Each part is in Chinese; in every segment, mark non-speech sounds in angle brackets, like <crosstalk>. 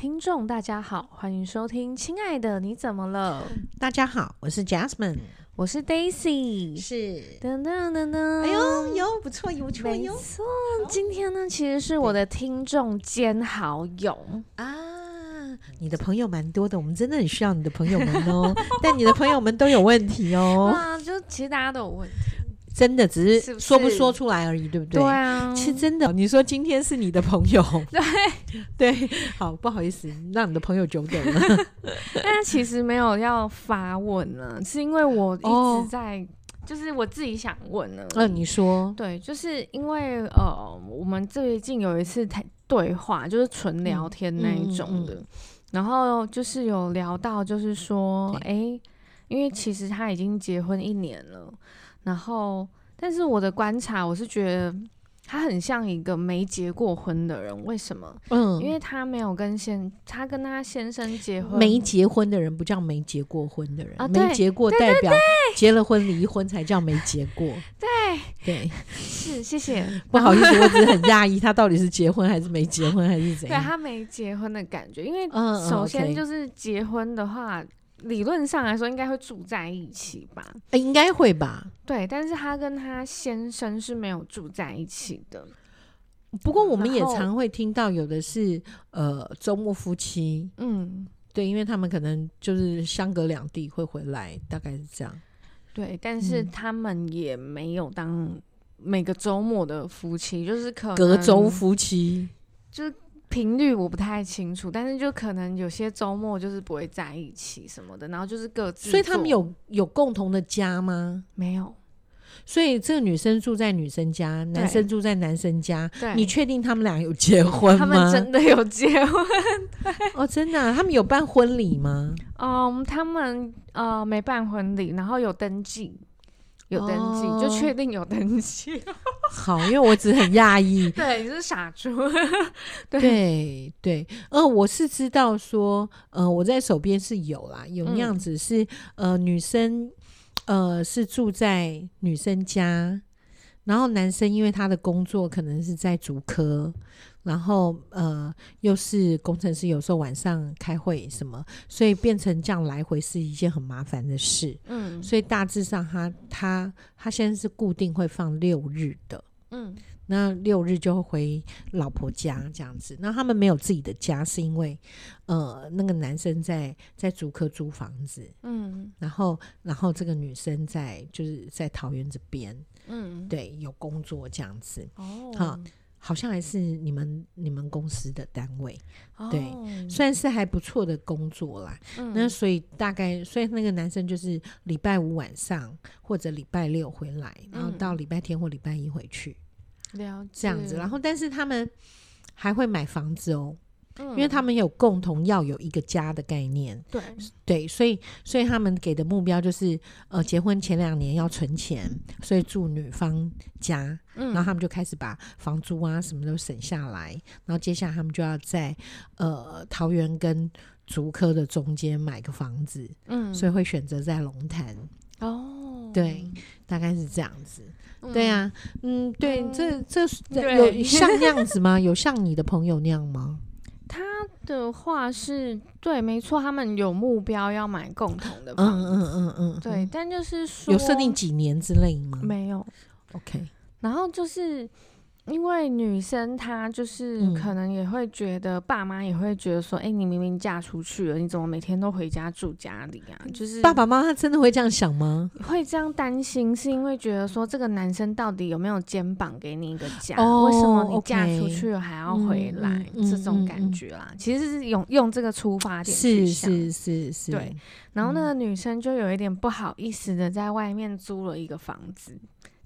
听众大家好，欢迎收听《亲爱的你怎么了》。<laughs> 大家好，我是 Jasmine，我是 Daisy，是噔噔噔噔，哎呦呦，不错哟，不错哟，没错。今天呢，其实是我的听众兼好友啊，你的朋友蛮多的，我们真的很需要你的朋友们哦。<laughs> 但你的朋友们都有问题哦，啊，就其实大家都有问题。真的只是说不说出来而已，是是对不对？对啊，其实真的，你说今天是你的朋友，<laughs> 对 <laughs> 对，好不好意思，让你的朋友久等了。<laughs> 但其实没有要发问呢，是因为我一直在，哦、就是我自己想问呢。嗯、呃，你说，对，就是因为呃，我们最近有一次谈对话，就是纯聊天那一种的，嗯嗯嗯、然后就是有聊到，就是说，哎对，因为其实他已经结婚一年了。然后，但是我的观察，我是觉得他很像一个没结过婚的人。为什么？嗯，因为他没有跟先，他跟他先生结婚。没结婚的人不叫没结过婚的人，啊、没结过代表结了婚离婚才叫没结过。对对，对 <laughs> 是谢谢。不好意思，我只是很讶异，他到底是结婚还是没结婚还是怎样？对他没结婚的感觉，因为首先就是结婚的话。理论上来说，应该会住在一起吧？欸、应该会吧。对，但是他跟他先生是没有住在一起的。不过我们也常会听到有的是呃周末夫妻，嗯，对，因为他们可能就是相隔两地会回来，大概是这样。对，但是他们也没有当每个周末的夫妻，就是可能隔周夫妻，就。频率我不太清楚，但是就可能有些周末就是不会在一起什么的，然后就是各自。所以他们有有共同的家吗？没有。所以这个女生住在女生家，男生住在男生家。对。你确定他们俩有结婚吗？他们真的有结婚。对。哦，真的啊？他们有办婚礼吗？嗯，他们呃没办婚礼，然后有登记。有登记、哦、就确定有登记，<laughs> 好，因为我只是很讶异。<laughs> 对，你是傻猪。<laughs> 对对对，呃，我是知道说，呃，我在手边是有啦，有那样子是、嗯、呃女生呃是住在女生家，然后男生因为他的工作可能是在竹科。然后呃，又是工程师，有时候晚上开会什么，所以变成这样来回是一件很麻烦的事。嗯，所以大致上他他他现在是固定会放六日的。嗯，那六日就会回老婆家这样子。那他们没有自己的家，是因为呃，那个男生在在租客租房子。嗯，然后然后这个女生在就是在桃园这边。嗯，对，有工作这样子。哦，好。好像还是你们你们公司的单位，哦、对，算是还不错的工作啦。嗯、那所以大概，所以那个男生就是礼拜五晚上或者礼拜六回来，然后到礼拜天或礼拜一回去，了解，这样子。然后，但是他们还会买房子哦。因为他们有共同要有一个家的概念，对。对，所以所以他们给的目标就是，呃，结婚前两年要存钱，所以住女方家，嗯，然后他们就开始把房租啊什么都省下来，然后接下来他们就要在呃桃园跟竹科的中间买个房子，嗯，所以会选择在龙潭。哦，对，大概是这样子，嗯、对呀、啊，嗯，对，嗯、这这有像那样子吗？有像你的朋友那样吗？他的话是对，没错，他们有目标要买共同的房子，嗯嗯嗯嗯，对，但就是说有设定几年之类吗？没有，OK，然后就是。因为女生她就是可能也会觉得，爸妈也会觉得说，哎、你明明嫁出去了，你怎么每天都回家住家里啊？就是爸爸妈妈真的会这样想吗？会这样担心，是因为觉得说这个男生到底有没有肩膀给你一个家？哦、为什么你嫁出去了还要回来？嗯、这种感觉啦，嗯嗯嗯、其实是用用这个出发点去想，是是是是，对。然后那个女生就有一点不好意思的在外面租了一个房子。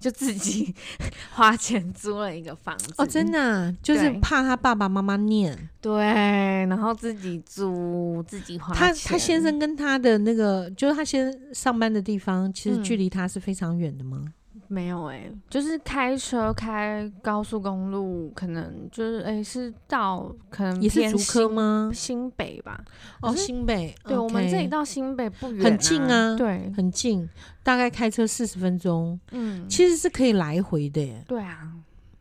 就自己 <laughs> 花钱租了一个房子哦，真的、啊、就是怕他爸爸妈妈念对，然后自己租自己花钱。他他先生跟他的那个，就是他先上班的地方，其实距离他是非常远的吗？嗯没有哎、欸，就是开车开高速公路，可能就是哎、欸，是到可能也是竹科吗？新北吧？哦，新北，对，我们这里到新北不远、啊，很近啊，对，很近，大概开车四十分钟，嗯，其实是可以来回的耶。对啊，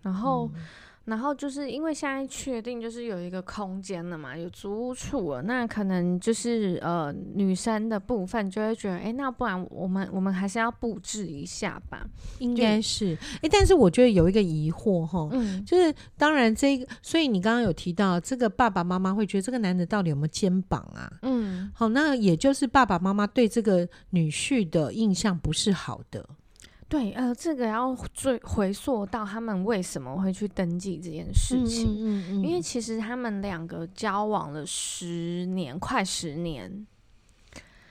然后、嗯、然后就是因为现在确定就是有一个空间了嘛，有租屋处了，那可能就是呃女生的部分就会觉得，哎，那不然我们我们还是要布置一下吧？应该是，哎，但是我觉得有一个疑惑哈，嗯，就是当然这个，所以你刚刚有提到这个爸爸妈妈会觉得这个男的到底有没有肩膀啊？嗯，好，那也就是爸爸妈妈对这个女婿的印象不是好的。对，呃，这个要追回溯到他们为什么会去登记这件事情，嗯嗯嗯，因为其实他们两个交往了十年，快十年，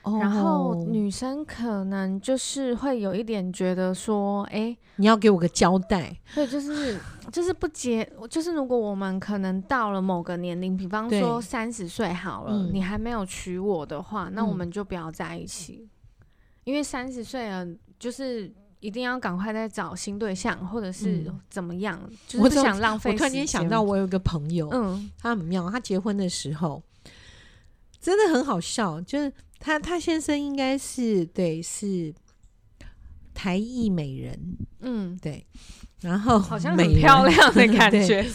哦，然后女生可能就是会有一点觉得说，哎，你要给我个交代，对，就是就是不结，就是如果我们可能到了某个年龄，比方说三十岁好了，你还没有娶我的话，那我们就不要在一起，因为三十岁了，就是。一定要赶快再找新对象，或者是怎么样？嗯、就是不想浪费。我突然间想到，我有一个朋友，嗯，他很妙。他结婚的时候真的很好笑，就是他他先生应该是对是台裔美人，嗯，对，然后好像很漂亮的 <laughs> 感觉。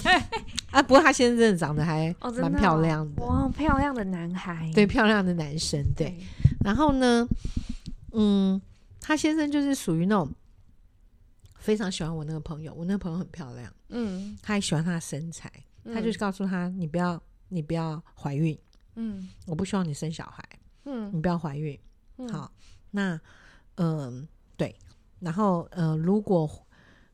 啊，不过他先生真的长得还蛮漂亮的，哦，哇，漂亮的男孩，对，漂亮的男生，对。对然后呢，嗯。他先生就是属于那种非常喜欢我那个朋友，我那个朋友很漂亮，嗯，他还喜欢她的身材，嗯、他就是告诉他，你不要，你不要怀孕，嗯，我不希望你生小孩，嗯，你不要怀孕，嗯、好，那，嗯、呃，对，然后，呃，如果，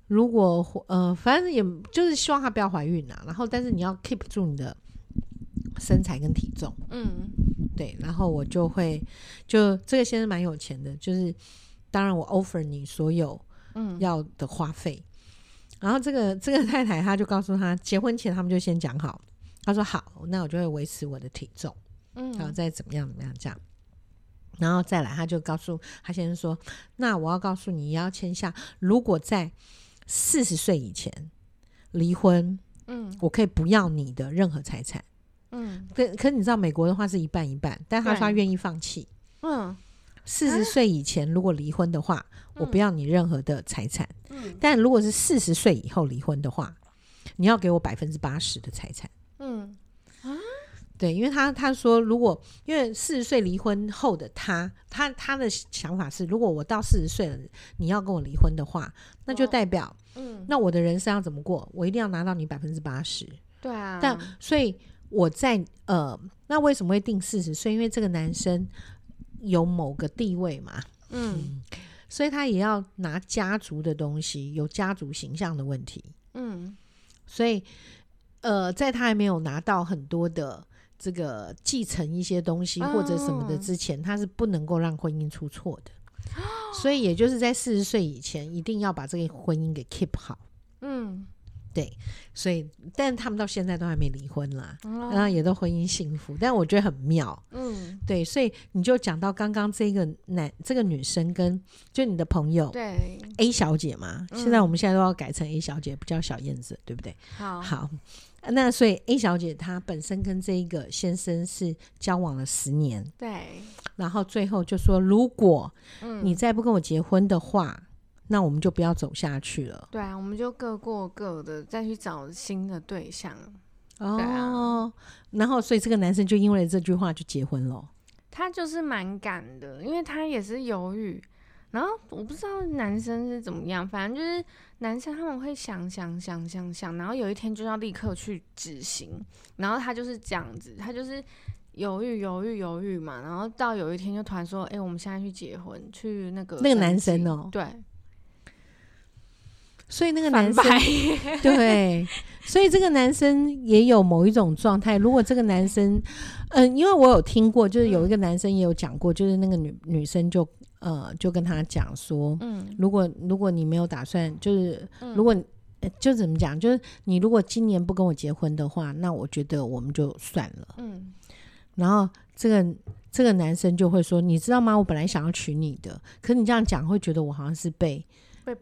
如果，呃，反正也就是希望她不要怀孕啊，然后，但是你要 keep 住你的身材跟体重，嗯，对，然后我就会，就这个先生蛮有钱的，就是。当然，我 offer 你所有要的花费。嗯、然后这个这个太太，她就告诉他，结婚前他们就先讲好，他说好，那我就会维持我的体重，嗯，然后再怎么样怎么样这样，然后再来，他就告诉他先生说，那我要告诉你，要签下，如果在四十岁以前离婚，嗯，我可以不要你的任何财产，嗯，可可你知道美国的话是一半一半，但他说他愿意放弃，嗯。四十岁以前如果离婚的话，嗯、我不要你任何的财产。嗯、但如果是四十岁以后离婚的话，你要给我百分之八十的财产。嗯啊，对，因为他他说，如果因为四十岁离婚后的他，他他的想法是，如果我到四十岁了，你要跟我离婚的话，那就代表，嗯，那我的人生要怎么过？我一定要拿到你百分之八十。对啊，但所以我在呃，那为什么会定四十岁？因为这个男生。有某个地位嘛，嗯，嗯，所以他也要拿家族的东西，有家族形象的问题，嗯，所以，呃，在他还没有拿到很多的这个继承一些东西或者什么的之前，哦、他是不能够让婚姻出错的，<gasps> 所以也就是在四十岁以前，一定要把这个婚姻给 keep 好，嗯。对，所以，但他们到现在都还没离婚啦，哦、然后也都婚姻幸福。但我觉得很妙，嗯，对，所以你就讲到刚刚这个男，这个女生跟就你的朋友，对 A 小姐嘛，嗯、现在我们现在都要改成 A 小姐，不叫小燕子，对不对？好，好，那所以 A 小姐她本身跟这一个先生是交往了十年，对，然后最后就说，如果你再不跟我结婚的话。那我们就不要走下去了。对啊，我们就各过各的，再去找新的对象。哦，然后所以这个男生就因为这句话就结婚了。他就是蛮赶的，因为他也是犹豫。然后我不知道男生是怎么样，反正就是男生他们会想想想想想，然后有一天就要立刻去执行。然后他就是这样子，他就是犹豫犹豫犹豫嘛，然后到有一天就突然说：“哎，我们现在去结婚，去那个那个男生哦，对。”所以那个男生 <laughs> 对，所以这个男生也有某一种状态。如果这个男生，嗯、呃，因为我有听过，就是有一个男生也有讲过，就是那个女女生就呃就跟他讲说，嗯，如果如果你没有打算，就是如果、呃、就怎么讲，就是你如果今年不跟我结婚的话，那我觉得我们就算了。嗯，然后这个这个男生就会说，你知道吗？我本来想要娶你的，可是你这样讲会觉得我好像是被。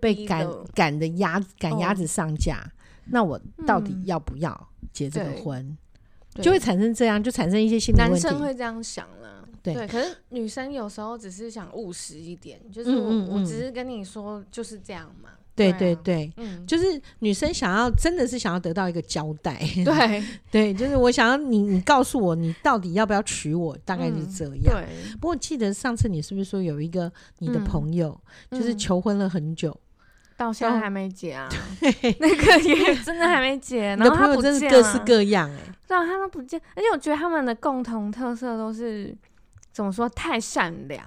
被赶赶的鸭赶鸭子上架，哦、那我到底要不要结这个婚？嗯、就会产生这样，就产生一些心理问题。男生会这样想啦，对，对。可是女生有时候只是想务实一点，就是我，嗯嗯嗯，我只是跟你说就是这样嘛。对对对，嗯，就是女生想要真的是想要得到一个交代，对。<laughs> 对，就是我想要你，你告诉我你到底要不要娶我，大概是这样。对，不过记得上次你是不是说有一个你的朋友，就是求婚了很久，到现在还没结啊？对，<laughs> 那个也 <laughs> 真的还没结，然后他不见了，各式各样哎，对啊，他都不见，而且我觉得他们的共同特色都是怎么说？太善良，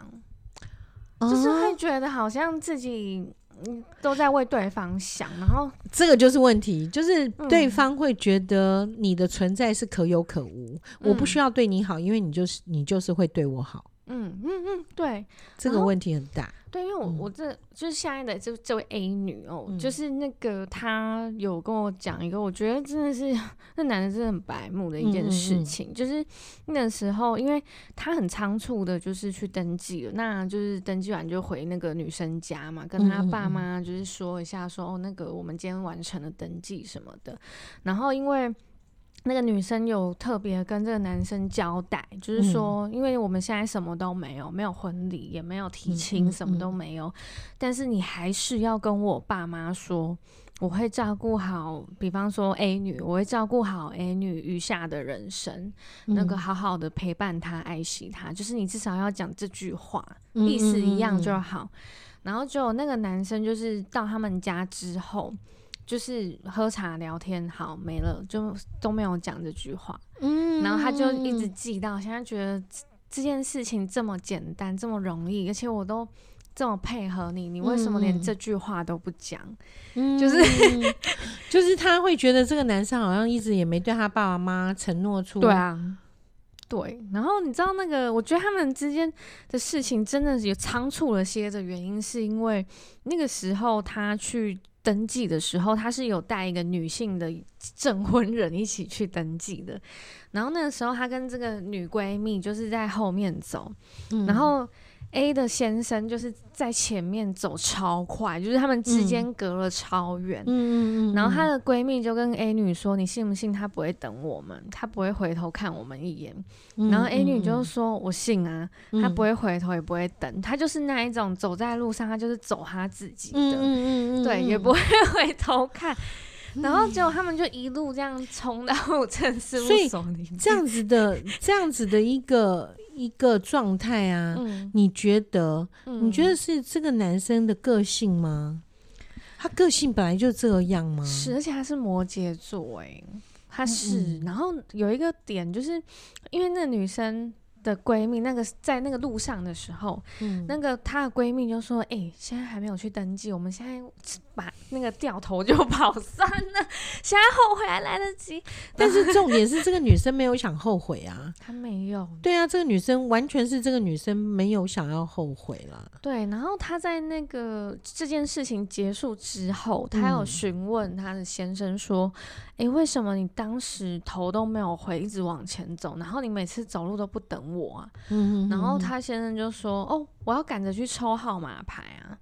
就是会觉得好像自己。嗯，都在为对方想，然后这个就是问题，就是对方会觉得你的存在是可有可无，嗯、我不需要对你好，因为你就是你就是会对我好。嗯嗯嗯，对，这个问题很大。对，因为我我这就是现在的这这位 A 女哦，嗯、就是那个她有跟我讲一个，我觉得真的是 <laughs> 那男的真的很白目的一件事情，就是那时候，因为他很仓促的，就是去登记了，那就是登记完就回那个女生家嘛，跟他爸妈就是说一下说，说哦，那个我们今天完成了登记什么的，然后因为。那个女生有特别跟这个男生交代，就是说，因为我们现在什么都没有，没有婚礼，也没有提亲，什么都没有，但是你还是要跟我爸妈说，我会照顾好，比方说 A 女，我会照顾好 A 女余下的人生，那个好好的陪伴她，爱惜她，就是你至少要讲这句话，意思一样就好。然后就那个男生，就是到他们家之后。就是喝茶聊天，好没了，就都没有讲这句话。嗯，然后他就一直记到现在，觉得这件事情这么简单，这么容易，而且我都这么配合你，你为什么连这句话都不讲？嗯，就是 <laughs> 就是他会觉得这个男生好像一直也没对他爸爸妈妈承诺出。对啊，对。然后你知道那个，我觉得他们之间的事情真的是有仓促了些的原因，是因为那个时候他去。登记的时候，他是有带一个女性的证婚人一起去登记的。然后那个时候，他跟这个女闺蜜就是在后面走，嗯、然后。A 的先生就是在前面走超快，就是他们之间隔了超远。嗯嗯嗯。然后她的闺蜜就跟 A 女说：“你信不信他不会等我们？他不会回头看我们一眼。”然后 A 女就说：“我信啊，他不会回头，也不会等，他就是那一种走在路上，他就是走他自己的，对，也不会 <laughs> 回头看。”然后结果他们就一路这样冲到 <laughs> 陈事务所里，这样子的这样子的一个。一个状态啊，嗯、你觉得？嗯、你觉得是这个男生的个性吗？他个性本来就这样吗？是，而且他是摩羯座，哎，他是。嗯、然后有一个点，就是因为那女生。的闺蜜，那个在那个路上的时候，嗯，那个她的闺蜜就说：“哎、欸，现在还没有去登记，我们现在把那个掉头就跑 <laughs> 算了，现在后悔还来得及。”但是重点是这个女生没有想后悔啊，<laughs> 她没有。对啊，这个女生完全是这个女生没有想要后悔了。对，然后她在那个这件事情结束之后，她有询问她的先生说。诶，为什么你当时头都没有回，一直往前走？然后你每次走路都不等我啊？嗯，然后他先生就说：“哦，我要赶着去抽号码牌啊。”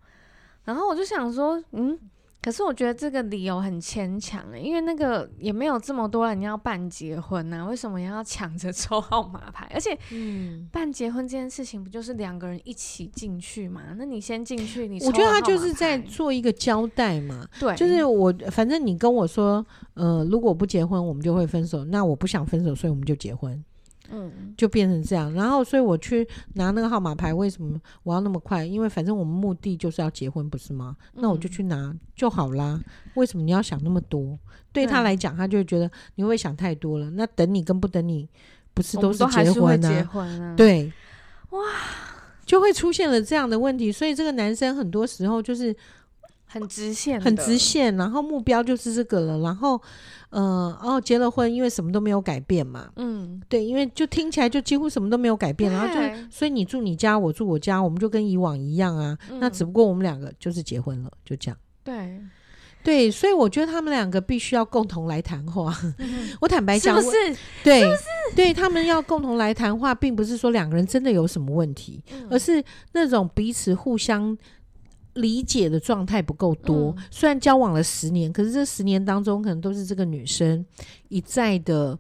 然后我就想说：“嗯。”可是我觉得这个理由很牵强诶，因为那个也没有这么多人要办结婚呐、啊，为什么要抢着 <laughs> 抽号码牌？而且，嗯，办结婚这件事情不就是两个人一起进去嘛？那你先进去，你我觉得他就是在做一个交代嘛。对，就是我反正你跟我说，呃，如果不结婚，我们就会分手。那我不想分手，所以我们就结婚。嗯，就变成这样，然后所以我去拿那个号码牌，为什么我要那么快？因为反正我们目的就是要结婚，不是吗？那我就去拿就好啦。为什么你要想那么多？对他来讲，他就会觉得你会想太多了。那等你跟不等你，不是都是结婚呢？结婚啊，对，哇，就会出现了这样的问题。所以这个男生很多时候就是。很直线，很直线，然后目标就是这个了。然后，呃，哦，结了婚，因为什么都没有改变嘛。嗯，对，因为就听起来就几乎什么都没有改变，然后就所以你住你家，我住我家，我们就跟以往一样啊。嗯、那只不过我们两个就是结婚了，就这样。对，对，所以我觉得他们两个必须要共同来谈话。嗯、<laughs> 我坦白讲，是不是？对，是不是？对，他们要共同来谈话，并不是说两个人真的有什么问题，嗯、而是那种彼此互相。理解的状态不够多，嗯、虽然交往了十年，可是这十年当中，可能都是这个女生一再的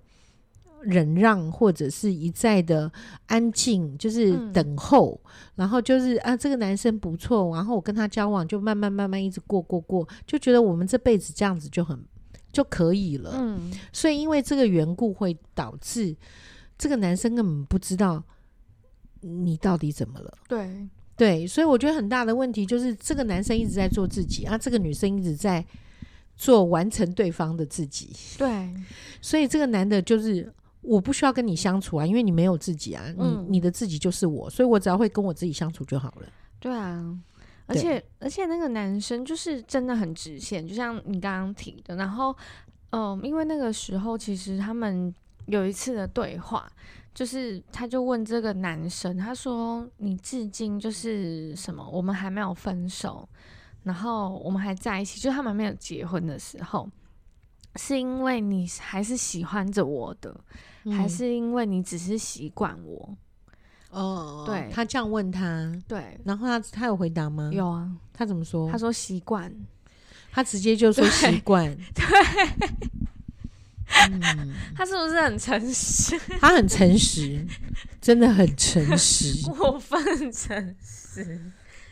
忍让，或者是一再的安静，就是等候，嗯、然后就是啊，这个男生不错，然后我跟他交往，就慢慢慢慢一直过过过，就觉得我们这辈子这样子就很就可以了。嗯，所以因为这个缘故，会导致这个男生根本不知道你到底怎么了。对对，所以我觉得很大的问题就是这个男生一直在做自己啊，这个女生一直在做完成对方的自己。对，<laughs> 所以这个男的就是。我不需要跟你相处啊，因为你没有自己啊，嗯、你你的自己就是我，所以我只要会跟我自己相处就好了。对啊，而且而且那个男生就是真的很直线，就像你刚刚提的。然后，嗯，因为那个时候其实他们有一次的对话，就是他就问这个男生，他说：“你至今就是什么？我们还没有分手，然后我们还在一起，就他们没有结婚的时候，是因为你还是喜欢着我的。”还是因为你只是习惯我哦，对，他这样问他，对，然后他他有回答吗？有啊，他怎么说？他说习惯，他直接就说习惯，<laughs> 对，嗯，他是不是很诚实？他很诚实，真的很诚实，<laughs> 过分诚实，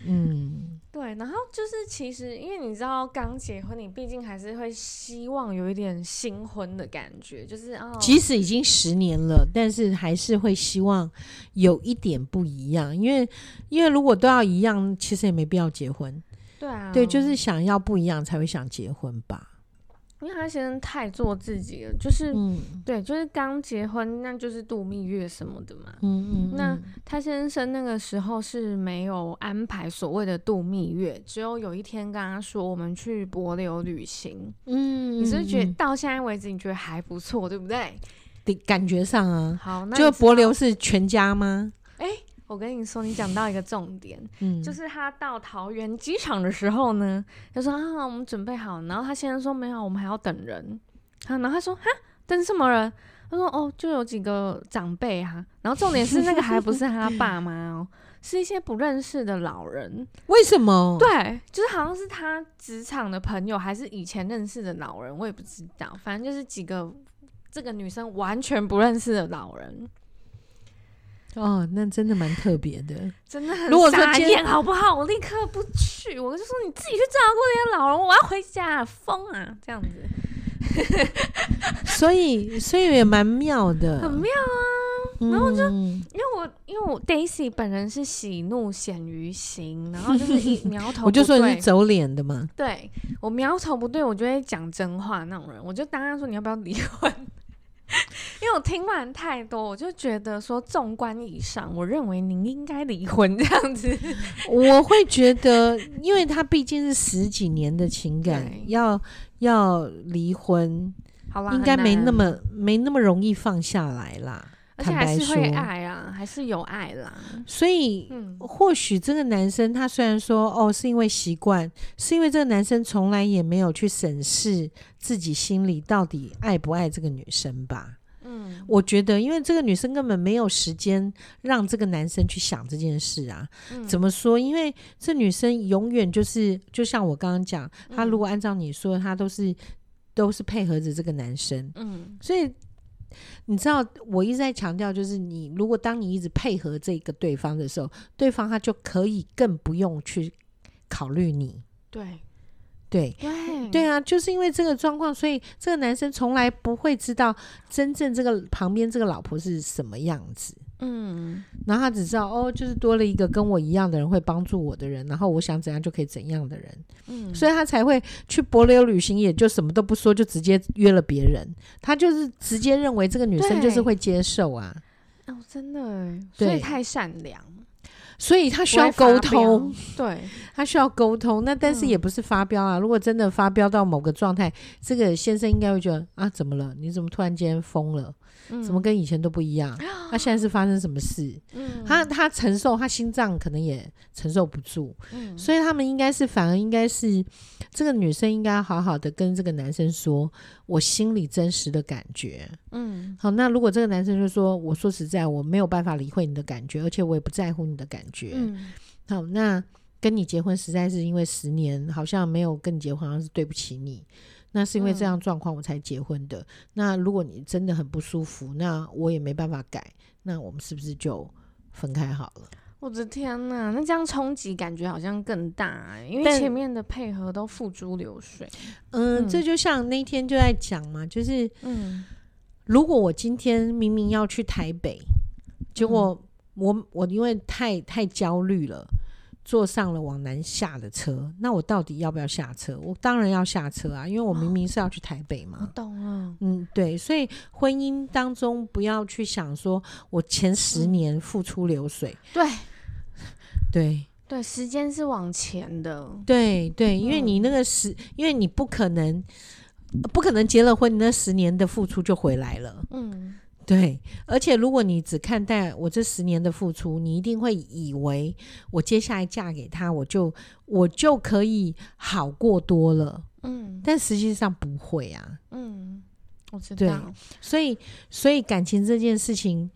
嗯。对，然后就是其实，因为你知道刚结婚，你毕竟还是会希望有一点新婚的感觉，就是哦，即使已经十年了，但是还是会希望有一点不一样，因为因为如果都要一样，其实也没必要结婚。对啊，对，就是想要不一样才会想结婚吧。因为他先生太做自己了，就是，嗯、对，就是刚结婚，那就是度蜜月什么的嘛。嗯嗯。嗯，那他先生那个时候是没有安排所谓的度蜜月，只有有一天跟他说我们去柏流旅行。嗯，你是觉得到现在为止你觉得还不错，对不对？的感觉上啊。好，那就柏流是全家吗？哎。我跟你说，你讲到一个重点，嗯，就是他到桃园机场的时候呢，他说啊，我们准备好，然后他先生说没有，我们还要等人，啊，然后他说哈，等什么人？他说哦，就有几个长辈哈，然后重点是那个还不是他爸妈哦，是一些不认识的老人，为什么？对，就是好像是他职场的朋友，还是以前认识的老人，我也不知道，反正就是几个这个女生完全不认识的老人。哦，那真的蛮特别的，真的很傻眼，好不好？我立刻不去，我就说你自己去照顾那些老人，我要回家，疯啊，这样子。所以，所以也蛮妙的，很妙啊。然后就、嗯、因为我，因为我 Daisy 本人是喜怒显于形，然后就是一 <laughs> 苗头，我就说你是走脸的嘛。对，我苗头不对，我就会讲真话那种人，我就当他说你要不要离婚。<laughs> 因为我听完太多，我就觉得说，纵观以上，我认为您应该离婚这样子。<laughs> 我会觉得，因为他毕竟是十几年的情感，要要离婚，应该没那么没那么容易放下来啦。而且还是会爱啊，还是有爱啦。所以，嗯、或许这个男生他虽然说哦，是因为习惯，是因为这个男生从来也没有去审视自己心里到底爱不爱这个女生吧。嗯，我觉得，因为这个女生根本没有时间让这个男生去想这件事啊。嗯、怎么说？因为这女生永远就是，就像我刚刚讲，她如果按照你说，她都是都是配合着这个男生。嗯，所以。你知道，我一直在强调，就是你如果当你一直配合这个对方的时候，对方他就可以更不用去考虑你。对，对，对，对啊，就是因为这个状况，所以这个男生从来不会知道真正这个旁边这个老婆是什么样子。嗯，然后他只知道哦，就是多了一个跟我一样的人会帮助我的人，然后我想怎样就可以怎样的人，嗯，所以他才会去柏流旅行，也就什么都不说，就直接约了别人。他就是直接认为这个女生就是会接受啊，哦，真的，对，所以太善良，所以他需要沟通，对，他需要沟通。那但是也不是发飙啊，嗯，如果真的发飙到某个状态，这个先生应该会觉得啊，怎么了？你怎么突然间疯了？怎么跟以前都不一样？<gasps> 他现在是发生什么事？嗯，他他承受，他心脏可能也承受不住。嗯，所以他们应该是反而应该是这个女生应该好好的跟这个男生说，我心里真实的感觉。嗯，好，那如果这个男生就说，我说实在，我没有办法理会你的感觉，而且我也不在乎你的感觉。嗯，好，那跟你结婚实在是因为十年好像没有跟你结婚，好像是对不起你。那是因为这样状况我才结婚的。嗯、那如果你真的很不舒服，那我也没办法改，那我们是不是就分开好了？我的天呐，那这样冲击感觉好像更大，欸，因为前面的配合都付诸流水。嗯，这就像那天就在讲嘛，就是，嗯，如果我今天明明要去台北，结果我我因为太太焦虑了。坐上了往南下的车，那我到底要不要下车？我当然要下车啊，因为我明明是要去台北嘛。我懂了，嗯，对，所以婚姻当中不要去想说我前十年付出流水，嗯、对，对，对，时间是往前的，对对，因为你那个十，因为你不可能不可能结了婚，你那十年的付出就回来了，嗯。对，而且如果你只看待我这十年的付出，你一定会以为我接下来嫁给他，我就我就可以好过多了。嗯，但实际上不会啊。嗯，我知道。对，所以所以感情这件事情，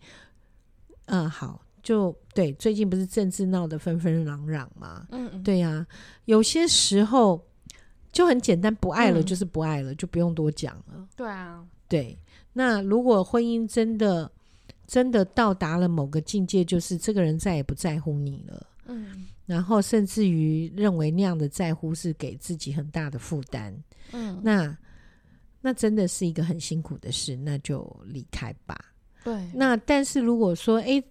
嗯，好，就对。最近不是政治闹得纷纷攘攘吗？嗯嗯，对呀，啊，有些时候就很简单，不爱了就是不爱了，嗯，就不用多讲了。对啊，对。那如果婚姻真的真的到达了某个境界，就是这个人再也不在乎你了，嗯，然后甚至于认为那样的在乎是给自己很大的负担，嗯，那那真的是一个很辛苦的事，那就离开吧。对，那但是如果说，诶。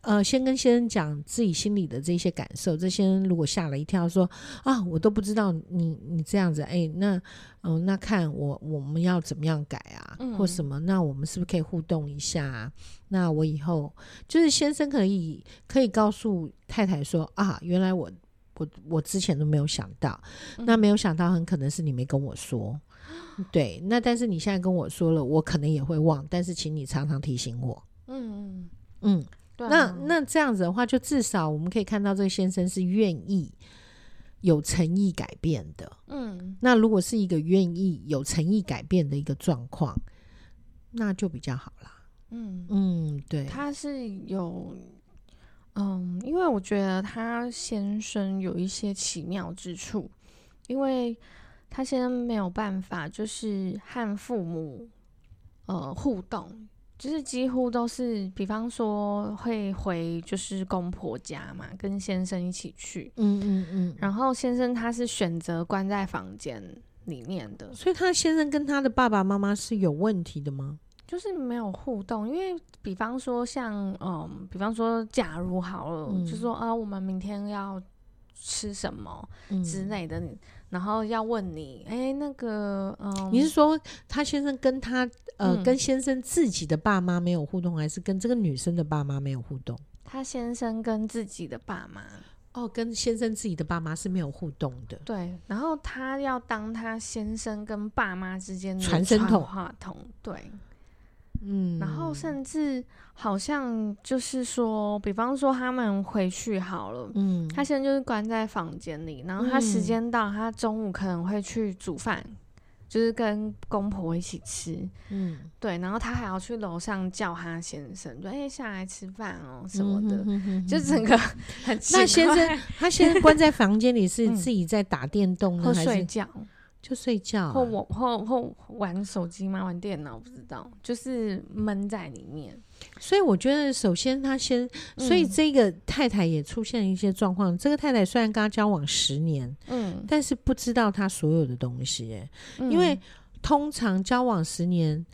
呃，先跟先生讲自己心里的这些感受。这先生如果吓了一跳，说啊，我都不知道你你这样子，哎，那嗯、呃，那看我我们要怎么样改啊，嗯、或什么？那我们是不是可以互动一下啊？那我以后就是先生可以可以告诉太太说啊，原来我我我之前都没有想到，嗯、那没有想到很可能是你没跟我说，<gasps> 对。那但是你现在跟我说了，我可能也会忘，但是请你常常提醒我。嗯嗯嗯。那那这样子的话，就至少我们可以看到这个先生是愿意有诚意改变的。嗯，那如果是一个愿意有诚意改变的一个状况，那就比较好啦。嗯嗯，对，他是有，嗯，因为我觉得他先生有一些奇妙之处，因为他先生没有办法就是和父母呃互动。就是几乎都是，比方说会回就是公婆家嘛，跟先生一起去。嗯嗯嗯。然后先生他是选择关在房间里面的，所以他先生跟他的爸爸妈妈是有问题的吗？就是没有互动，因为比方说像嗯，比方说假如好了，嗯、就说啊，我们明天要吃什么之类的。嗯然后要问你，哎，那个，嗯，你是说他先生跟他，呃，嗯、跟先生自己的爸妈没有互动，还是跟这个女生的爸妈没有互动？他先生跟自己的爸妈，哦，跟先生自己的爸妈是没有互动的。对，然后他要当他先生跟爸妈之间的传声筒，话筒，对。嗯，然后甚至好像就是说，比方说他们回去好了，嗯，他现在就是关在房间里，然后他时间到，他中午可能会去煮饭，就是跟公婆一起吃，嗯，对，然后他还要去楼上叫他先生，说哎下来吃饭哦什么的，嗯、就整个 <laughs> 很奇怪。那先生他先生关在房间里是自己在打电动还是？睡觉？就睡觉、啊，或我或或玩手机吗？玩电脑不知道，就是闷在里面。所以我觉得，首先他先，所以这个太太也出现一些状况。嗯、这个太太虽然跟他交往十年，嗯，但是不知道他所有的东西，哎、嗯，因为通常交往十年，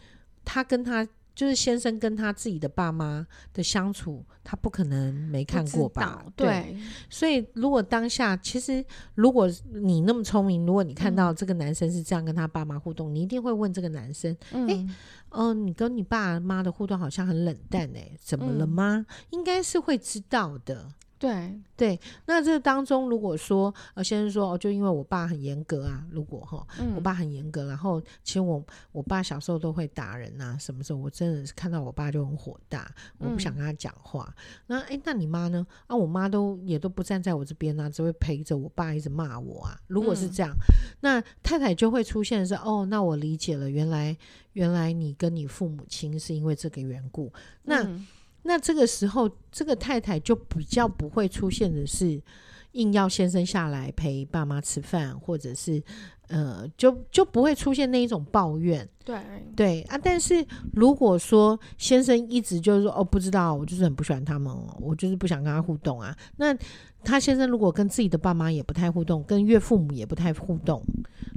他跟他。就是先生跟他自己的爸妈的相处，他不可能没看过吧？对，对，所以如果当下，其实如果你那么聪明，如果你看到这个男生是这样跟他爸妈互动，嗯、你一定会问这个男生：“哎、嗯，嗯、呃，你跟你爸妈的互动好像很冷淡、欸，哎，怎么了吗？”嗯、应该是会知道的。对对，那这当中如果说呃，先生说哦，就因为我爸很严格啊，如果哈，嗯、我爸很严格，然后其实我我爸小时候都会打人呐、啊，什么时候我真的是看到我爸就很火大，我不想跟他讲话。嗯、那哎，那你妈呢？啊，我妈都也都不站在我这边啊，只会陪着我爸一直骂我啊。如果是这样，嗯、那太太就会出现是哦，那我理解了，原来原来你跟你父母亲是因为这个缘故，那。那这个时候，这个太太就比较不会出现的是硬要先生下来陪爸妈吃饭，或者是呃，就就不会出现那一种抱怨。对对啊，但是如果说先生一直就是说哦，不知道，我就是很不喜欢他们，我就是不想跟他互动啊。那他先生如果跟自己的爸妈也不太互动，跟岳父母也不太互动，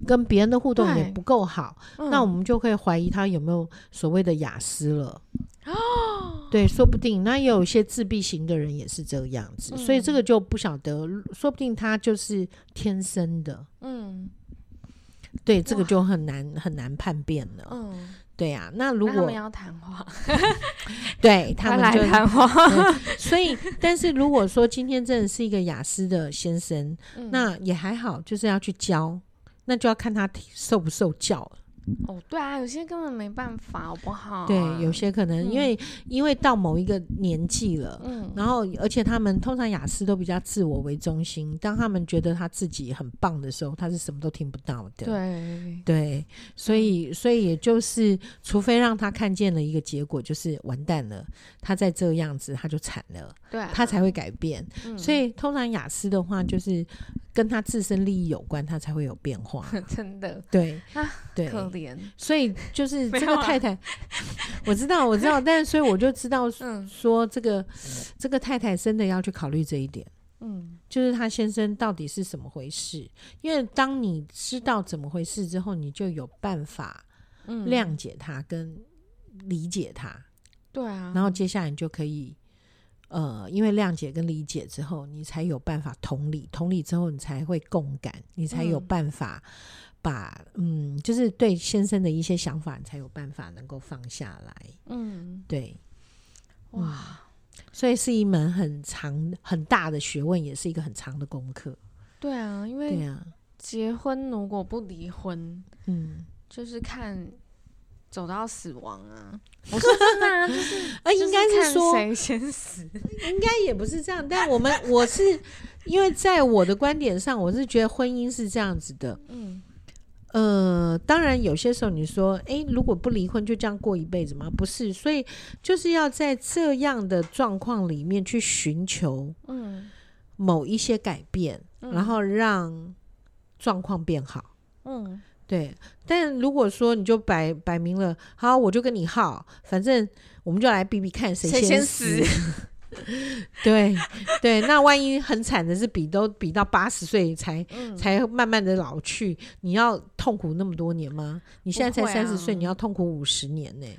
跟别人的互动也不够好，那我们就会怀疑他有没有所谓的雅思了。哦，对，说不定那也有一些自闭型的人也是这个样子，所以这个就不晓得，说不定他就是天生的。嗯。对，这个就很难很难叛变了。嗯，对呀、啊。那如果那他们要谈话，<laughs> 对他们就谈话。所以，但是如果说今天真的是一个雅思的先生，嗯、那也还好，就是要去教，那就要看他受不受教了。哦，对啊，有些根本没办法，好不好、啊？对，有些可能因为、嗯、因为到某一个年纪了，嗯，然后而且他们通常雅思都比较自我为中心，当他们觉得他自己很棒的时候，他是什么都听不到的。对对，所以、嗯、所以也就是，除非让他看见了一个结果，就是完蛋了，他再这样子他就惨了，对、啊，他才会改变。嗯、所以通常雅思的话就是。跟他自身利益有关，他才会有变化。<laughs> 真的，对啊，对，可怜。所以就是 <laughs> 这个太太，我知道，我知道，<laughs> 但是所以我就知道，说这个、嗯、这个太太真的要去考虑这一点。嗯，就是他先生到底是怎么回事？因为当你知道怎么回事之后，你就有办法谅解他跟理解他。对啊，然后接下来你就可以。呃，因为谅解跟理解之后，你才有办法同理，同理之后，你才会共感，你才有办法把嗯，嗯，就是对先生的一些想法，你才有办法能够放下来。嗯，对，哇，所以是一门很长很大的学问，也是一个很长的功课。对啊，因为对啊，结婚如果不离婚，嗯，就是看。走到死亡啊！<laughs> 我说真的啊，就是 <laughs> 呃，应该是说谁先死，<laughs> 应该也不是这样。但我们我是因为在我的观点上，我是觉得婚姻是这样子的。嗯，呃，当然有些时候你说，哎、欸，如果不离婚就这样过一辈子吗？不是，所以就是要在这样的状况里面去寻求，嗯，某一些改变，嗯、然后让状况变好。嗯。对，但如果说你就摆摆明了，好，我就跟你耗，反正我们就来比比看谁先死。<laughs> 对对，那万一很惨的是比都比到八十岁才、嗯、才慢慢的老去，你要痛苦那么多年吗？你现在才三十岁，你要痛苦五十年呢、欸？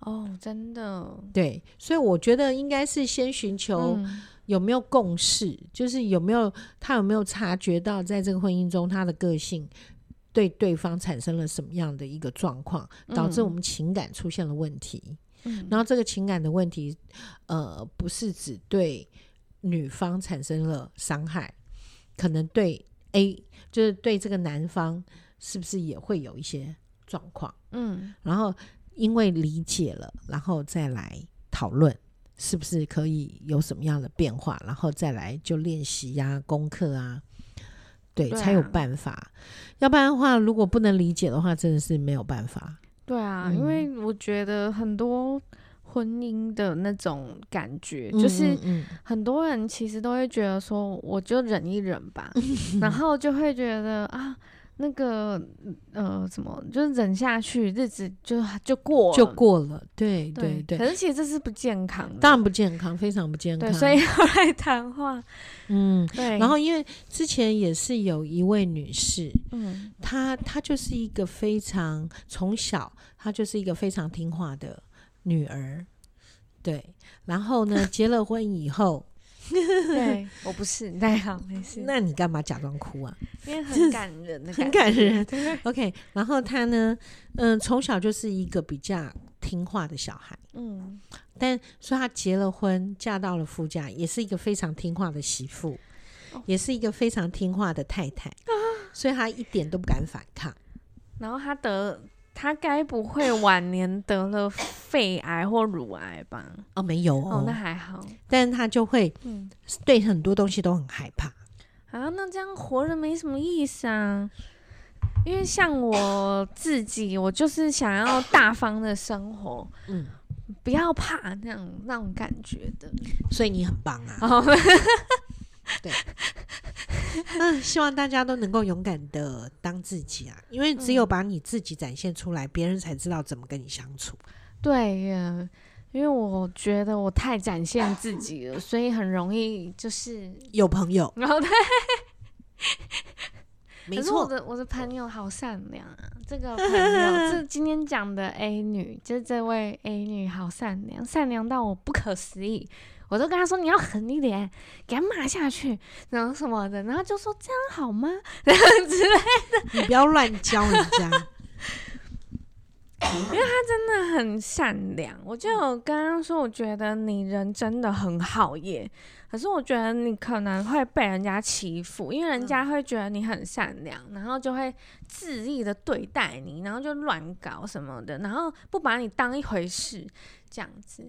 哦，真的。对，所以我觉得应该是先寻求有没有共识，嗯、就是有没有他有没有察觉到在这个婚姻中他的个性。对对方产生了什么样的一个状况，导致我们情感出现了问题？嗯，然后这个情感的问题，呃，不是只对女方产生了伤害，可能对 A 就是对这个男方是不是也会有一些状况？嗯，然后因为理解了，然后再来讨论是不是可以有什么样的变化，然后再来就练习呀、功课啊。对，对啊，才有办法。要不然的话，如果不能理解的话，真的是没有办法。对啊，嗯，因为我觉得很多婚姻的那种感觉，嗯，就是很多人其实都会觉得说，我就忍一忍吧，<laughs> 嗯，然后就会觉得啊。那个呃，什么就是忍下去，日子就就过了，就过了。对对对。可是其实这是不健康的，当然不健康，非常不健康。对，所以后来谈话，<laughs> 嗯，对。然后因为之前也是有一位女士，嗯，她她就是一个非常从小她就是一个非常听话的女儿，对。然后呢，结了婚以后。对，我不是，<laughs> 你还好，没事。那你干嘛假装哭啊？因为很感人的，很感人。<laughs> OK，然后他呢，嗯、呃，从小就是一个比较听话的小孩，嗯，但说他结了婚，嫁到了夫家，也是一个非常听话的媳妇，哦、也是一个非常听话的太太，啊、所以他一点都不敢反抗。然后他得。他该不会晚年得了肺癌或乳癌吧？哦，没有哦，哦，那还好。但是他就会，对很多东西都很害怕。嗯、啊，那这样活着没什么意思啊。因为像我自己，我就是想要大方的生活，嗯，不要怕那种那种感觉的。所以你很棒啊。<laughs> 对。那，<laughs> 希望大家都能够勇敢的当自己啊，因为只有把你自己展现出来，别、嗯、人才知道怎么跟你相处。对呀，因为我觉得我太展现自己了，所以很容易就是有朋友。然后对。没错，可是我的我的朋友好善良啊！这个朋友，这 <laughs> 今天讲的 A 女，就是这位 A 女好善良，善良到我不可思议。我都跟他说，你要狠一点，给他骂下去，然后什么的，然后就说这样好吗？<laughs> 然后之类的。你不要乱教人家。<laughs> 因为他真的很善良，我就有刚刚说，我觉得你人真的很好耶。可是我觉得你可能会被人家欺负，因为人家会觉得你很善良，然后就会恣意的对待你，然后就乱搞什么的，然后不把你当一回事这样子。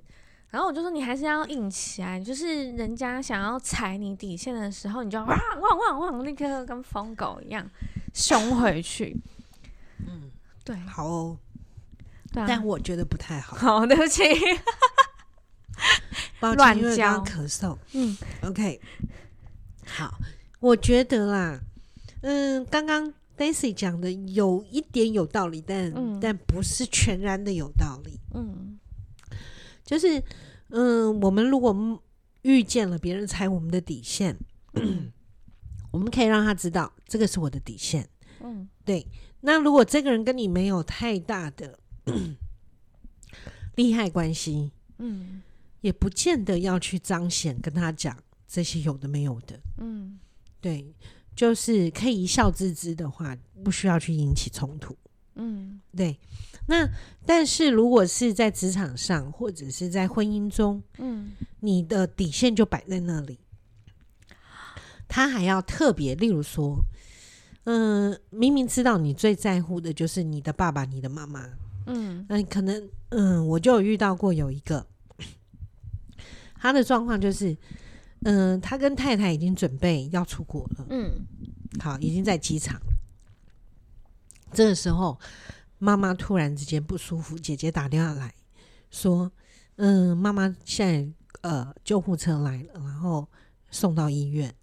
然后我就说，你还是要硬起来，就是人家想要踩你底线的时候，你就要汪汪汪汪，立刻跟疯狗一样凶回去。嗯，对，好哦。对啊，但我觉得不太好。好，对不起。<laughs> 抱歉，因为刚刚咳嗽。嗯，OK。好，我觉得啦，嗯，刚刚 Daisy 讲的有一点有道理，但、嗯、但不是全然的有道理。嗯，就是，嗯，我们如果遇见了别人踩我们的底线，嗯、<clears throat> 我们可以让他知道这个是我的底线。嗯，对。那如果这个人跟你没有太大的 <clears throat> 利害关系，嗯。也不见得要去彰显跟他讲这些有的没有的，嗯，对，就是可以一笑置之的话，不需要去引起冲突，嗯，对。那但是如果是在职场上或者是在婚姻中，嗯，你的底线就摆在那里，他还要特别，例如说，嗯、呃，明明知道你最在乎的就是你的爸爸、你的妈妈，嗯，那可能，嗯，我就有遇到过有一个。他的状况就是，嗯、呃，他跟太太已经准备要出国了，嗯，好，已经在机场。这个时候，妈妈突然之间不舒服，姐姐打电话来说，嗯、呃，妈妈现在呃救护车来了，然后送到医院，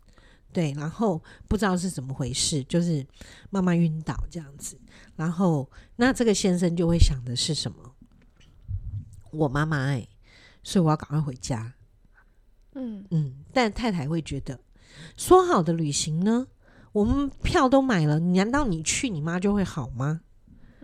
对，然后不知道是怎么回事，就是妈妈晕倒这样子，然后那这个先生就会想的是什么？我妈妈哎，所以我要赶快回家。嗯嗯，但太太会觉得，说好的旅行呢？我们票都买了，难道你去你妈就会好吗？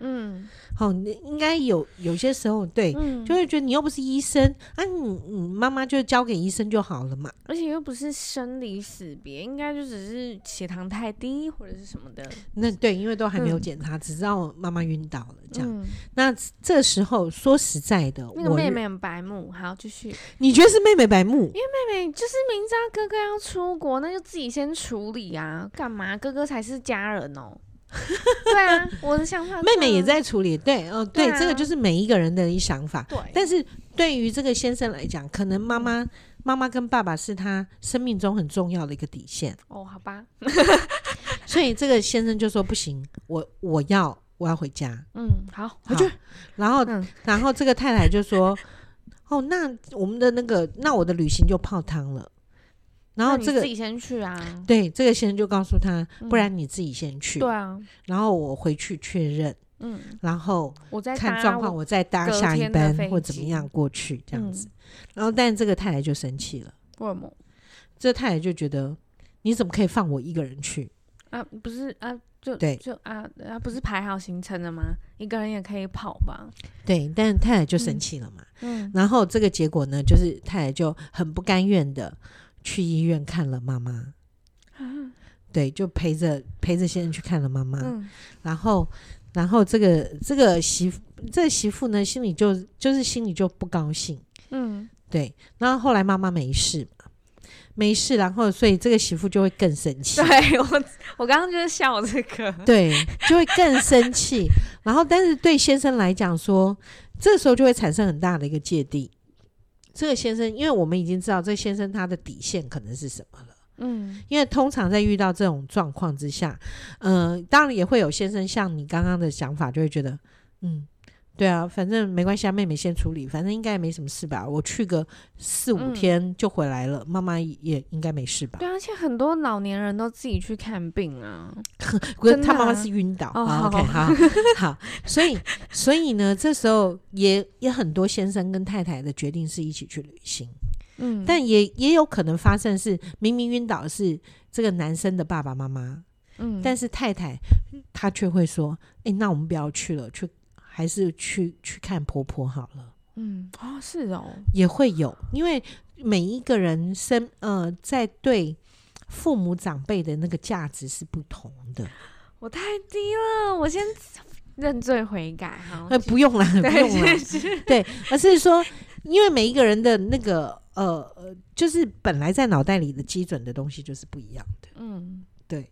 嗯，好，你应该有有些时候对，嗯、就会觉得你又不是医生啊，你你妈妈就交给医生就好了嘛。而且又不是生离死别，应该就只是血糖太低或者是什么的。那对，因为都还没有检查，嗯、只知道妈妈晕倒了这样。嗯、那这时候说实在的，那个妹妹很白目，好继续。你觉得是妹妹白目？因为妹妹就是明知道哥哥要出国，那就自己先处理啊，干嘛？哥哥才是家人哦。<laughs> 对啊，我的想法。妹妹也在处理，对，哦，对，这个就是每一个人的一想法。对，但是对于这个先生来讲，可能妈妈、妈妈跟爸爸是他生命中很重要的一个底线。哦，好吧。<laughs> <laughs> 所以这个先生就说不行，我我要我要回家。嗯，好，回去。然后，嗯、然后这个太太就说：“哦，那我们的那个，那我的旅行就泡汤了。”然后这个自己先去啊，对，这个先生就告诉他，不然你自己先去。对啊，然后我回去确认，嗯，然后我再看状况，我再搭下一班或怎么样过去这样子。然后，但这个太太就生气了，为什么？这太太就觉得你怎么可以放我一个人去啊？不是啊，就对，就啊啊，不是排好行程了吗？一个人也可以跑吧？对，但太太就生气了嘛。嗯，然后这个结果呢，就是太太就很不甘愿的。去医院看了妈妈，啊、对，就陪着陪着先生去看了妈妈，嗯、然后，然后这个这个媳妇，这个媳妇呢，心里就就是心里就不高兴，嗯，对，然后后来妈妈没事嘛，没事，然后所以这个媳妇就会更生气，对我，我刚刚就是笑这个，对，就会更生气，然后但是对先生来讲说，这时候就会产生很大的一个芥蒂。这个先生，因为我们已经知道这先生他的底线可能是什么了，嗯，因为通常在遇到这种状况之下，嗯、呃，当然也会有先生像你刚刚的想法，就会觉得，嗯，对啊，反正没关系啊，妹妹先处理，反正应该也没什么事吧。我去个四五天就回来了，妈妈也应该没事吧？对，而且很多老年人都自己去看病啊。<laughs> 他妈妈是晕倒。哦，OK，<laughs> 好好。所以，所以呢，这时候也也很多先生跟太太的决定是一起去旅行。嗯，但也也有可能发生是明明晕倒是这个男生的爸爸妈妈，嗯，但是太太她却会说：“哎，那我们不要去了，去。”还是去去看婆婆好了。嗯啊、哦，是哦，也会有，因为每一个人生呃，在对父母长辈的那个价值是不同的。我太低了，我先认罪悔改哈。那不用了，<laughs> 不用了。对，而是说，因为每一个人的那个呃，就是本来在脑袋里的基准的东西就是不一样的。嗯，对。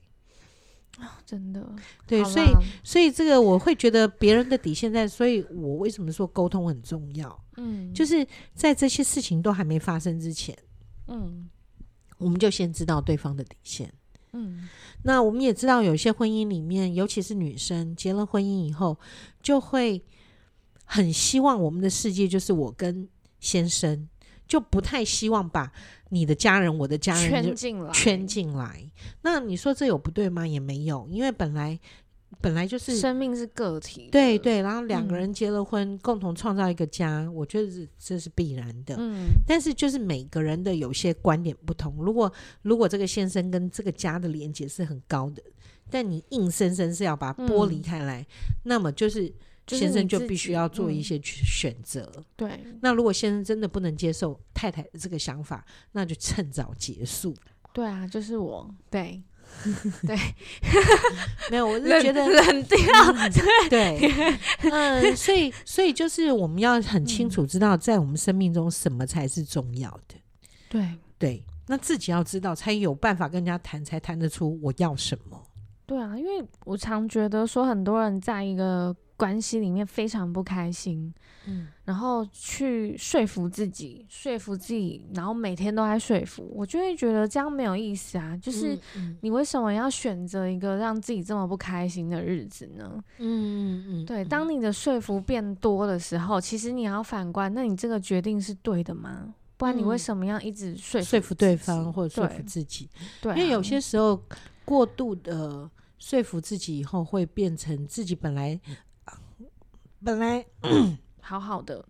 哦，真的，对，所以，所以这个我会觉得别人的底线在，所以我为什么说沟通很重要？嗯，就是在这些事情都还没发生之前，嗯，我们就先知道对方的底线。嗯，那我们也知道，有些婚姻里面，尤其是女生结了婚姻以后，就会很希望我们的世界就是我跟先生。就不太希望把你的家人、我的家人圈进来，圈进来。那你说这有不对吗？也没有，因为本来本来就是生命是个体，对对。然后两个人结了婚，嗯、共同创造一个家，我觉得是这是必然的。嗯，但是就是每个人的有些观点不同。如果如果这个先生跟这个家的连接是很高的，但你硬生生是要把它剥离开来，嗯、那么就是。先生就必须要做一些选择，嗯。对，那如果先生真的不能接受太太的这个想法，那就趁早结束。对啊，就是我。对，<laughs> 对，没有，我是觉得冷掉。对，嗯，所以，所以就是我们要很清楚知道，在我们生命中什么才是重要的。对，对，那自己要知道，才有办法跟人家谈，才谈得出我要什么。对啊，因为我常觉得说，很多人在一个。关系里面非常不开心，嗯，然后去说服自己，说服自己，然后每天都在说服，我就会觉得这样没有意思啊。就是你为什么要选择一个让自己这么不开心的日子呢？嗯嗯嗯，对。当你的说服变多的时候，其实你要反观，那你这个决定是对的吗？不然你为什么要一直说服说服对方或者说服自己？对，因为有些时候过度的说服自己以后，会变成自己本来。本来 <clears throat> 好好的，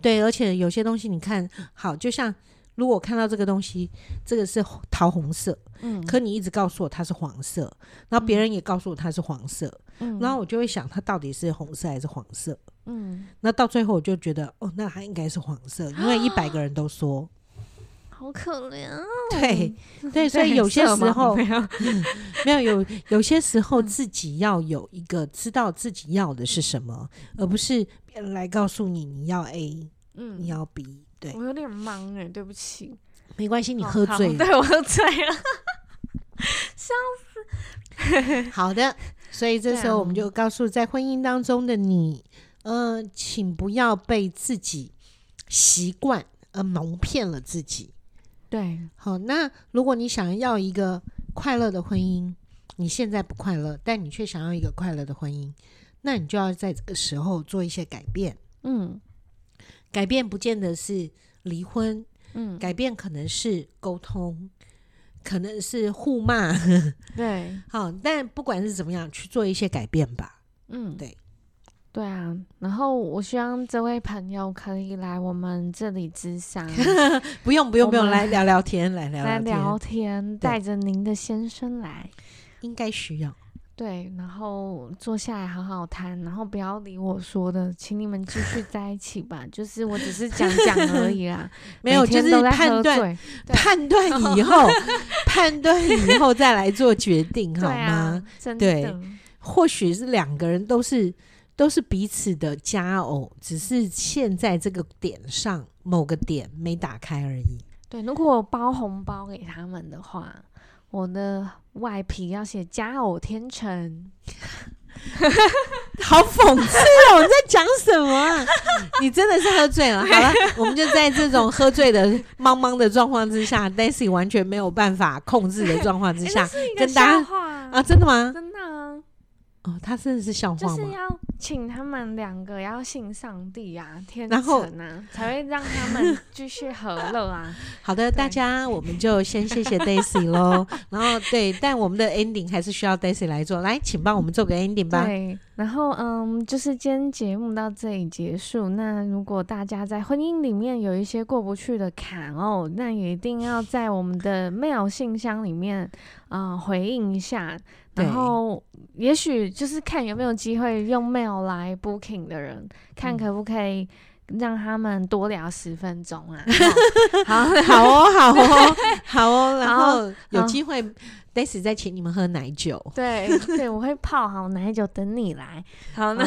对，而且有些东西你看好，就像如果我看到这个东西，这个是桃红色，嗯，可你一直告诉我它是黄色，然后别人也告诉我它是黄色，嗯，然后我就会想它到底是红色还是黄色，嗯，那到最后我就觉得哦，那它应该是黄色，因为一百个人都说。好可怜，对对，所以 <laughs> 有些时候没有、嗯、没有有有些时候自己要有一个知道自己要的是什么，而不是别人来告诉你你要 A，嗯，你要 B。对，我有点忙哎，对不起，没关系，你喝醉了，对我喝醉了，笑死。好的，所以这时候我们就告诉在婚姻当中的你，呃，请不要被自己习惯而蒙骗了自己。对，好，那如果你想要一个快乐的婚姻，你现在不快乐，但你却想要一个快乐的婚姻，那你就要在这个时候做一些改变。嗯，改变不见得是离婚，嗯，改变可能是沟通，可能是互骂。<laughs> 对，好，但不管是怎么样，去做一些改变吧。嗯，对。对啊，然后我希望这位朋友可以来我们这里咨商，<laughs> 不用不用不用，来聊聊天，来聊来聊天，带着您的先生来，应该需要。对，然后坐下来好好谈，然后不要理我说的，请你们继续 <laughs> 在一起吧。就是我只是讲讲而已啦，<laughs> 没有，就是判断判断以后，判断以后再来做决定，好吗？真的，对，或许是两个人都是。都是彼此的佳偶，只是现在这个点上某个点没打开而已。对，如果我包红包给他们的话，我的外皮要写“佳偶天成”，<laughs> 好讽刺哦！你在讲什么啊？<laughs> 你真的是喝醉了。<laughs> 好了，我们就在这种喝醉的茫茫的状况之下，Daisy 完全没有办法控制的状况之下，跟大家啊，真的吗？真的啊。哦，他真的是笑话吗？就是要请他们两个要信上帝啊，天然后成啊，才会让他们继续和乐啊。<laughs> 好的，大家我们就先谢谢 Daisy 喽。然后对，但我们的 ending 还是需要 Daisy 来做，来，请帮我们做个 ending 吧。对，然后嗯，就是今天节目到这里结束。那如果大家在婚姻里面有一些过不去的坎哦，那也一定要在我们的 mail 信箱里面啊、呃、回应一下。然后，也许就是看有没有机会用 mail 来 booking 的人，看可不可以让他们多聊十分钟啊？<laughs> 好，<laughs> 好哦，好哦，好哦。然后有机会，Daisy 再请你们喝奶酒。对对，我会泡好奶酒等你来。<laughs> 好，那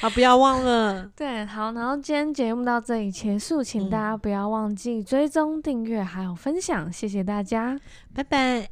好，不要忘了。对，好。然后今天节目到这里结束，请大家不要忘记追踪、订阅还有分享，谢谢大家，拜拜。